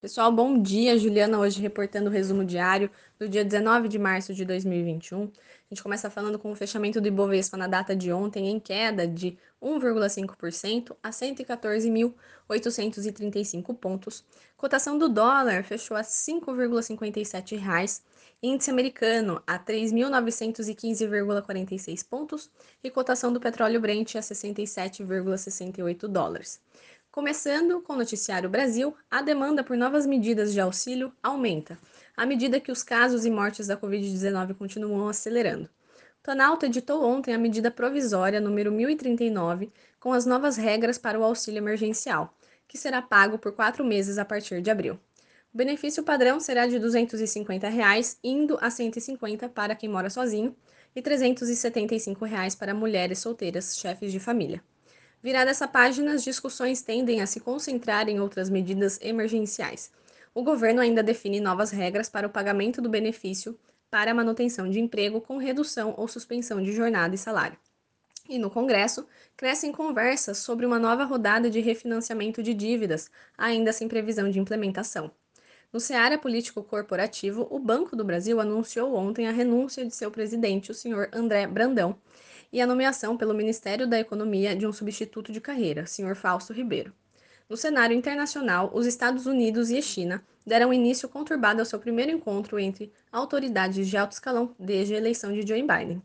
Pessoal, bom dia. Juliana hoje reportando o resumo diário do dia 19 de março de 2021. A gente começa falando com o fechamento do Ibovespa na data de ontem em queda de 1,5% a 114.835 pontos. Cotação do dólar fechou a 5,57 reais. Índice americano a 3.915,46 pontos e cotação do petróleo Brent a 67,68 dólares. Começando com o Noticiário Brasil, a demanda por novas medidas de auxílio aumenta, à medida que os casos e mortes da Covid-19 continuam acelerando. O Planalto editou ontem a medida provisória número 1039, com as novas regras para o auxílio emergencial, que será pago por quatro meses a partir de abril. O benefício padrão será de 250 reais, indo a R$ 150 para quem mora sozinho e 375 reais para mulheres solteiras, chefes de família. Virada essa página, as discussões tendem a se concentrar em outras medidas emergenciais. O governo ainda define novas regras para o pagamento do benefício para a manutenção de emprego com redução ou suspensão de jornada e salário. E no Congresso, crescem conversas sobre uma nova rodada de refinanciamento de dívidas, ainda sem previsão de implementação. No Ceará Político Corporativo, o Banco do Brasil anunciou ontem a renúncia de seu presidente, o senhor André Brandão, e a nomeação pelo Ministério da Economia de um substituto de carreira, Sr. Fausto Ribeiro. No cenário internacional, os Estados Unidos e a China deram início conturbado ao seu primeiro encontro entre autoridades de alto escalão desde a eleição de Joe Biden.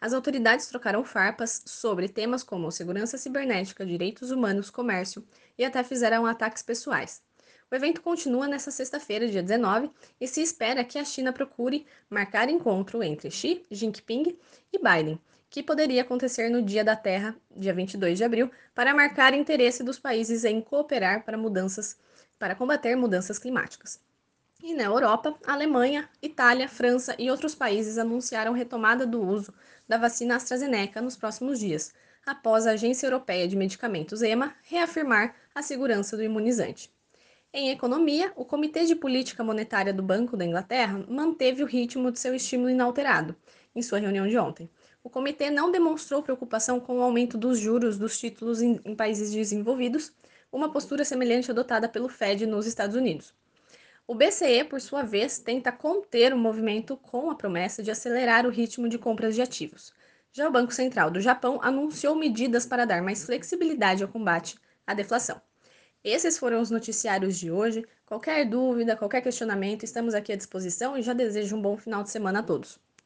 As autoridades trocaram farpas sobre temas como segurança cibernética, direitos humanos, comércio e até fizeram ataques pessoais. O evento continua nesta sexta-feira, dia 19, e se espera que a China procure marcar encontro entre Xi Jinping e Biden, que poderia acontecer no Dia da Terra, dia 22 de abril, para marcar interesse dos países em cooperar para mudanças para combater mudanças climáticas. E na Europa, Alemanha, Itália, França e outros países anunciaram retomada do uso da vacina AstraZeneca nos próximos dias, após a Agência Europeia de Medicamentos EMA reafirmar a segurança do imunizante. Em economia, o Comitê de Política Monetária do Banco da Inglaterra manteve o ritmo de seu estímulo inalterado em sua reunião de ontem o comitê não demonstrou preocupação com o aumento dos juros dos títulos em, em países desenvolvidos, uma postura semelhante adotada pelo Fed nos Estados Unidos. O BCE, por sua vez, tenta conter o movimento com a promessa de acelerar o ritmo de compras de ativos. Já o Banco Central do Japão anunciou medidas para dar mais flexibilidade ao combate à deflação. Esses foram os noticiários de hoje. Qualquer dúvida, qualquer questionamento, estamos aqui à disposição e já desejo um bom final de semana a todos.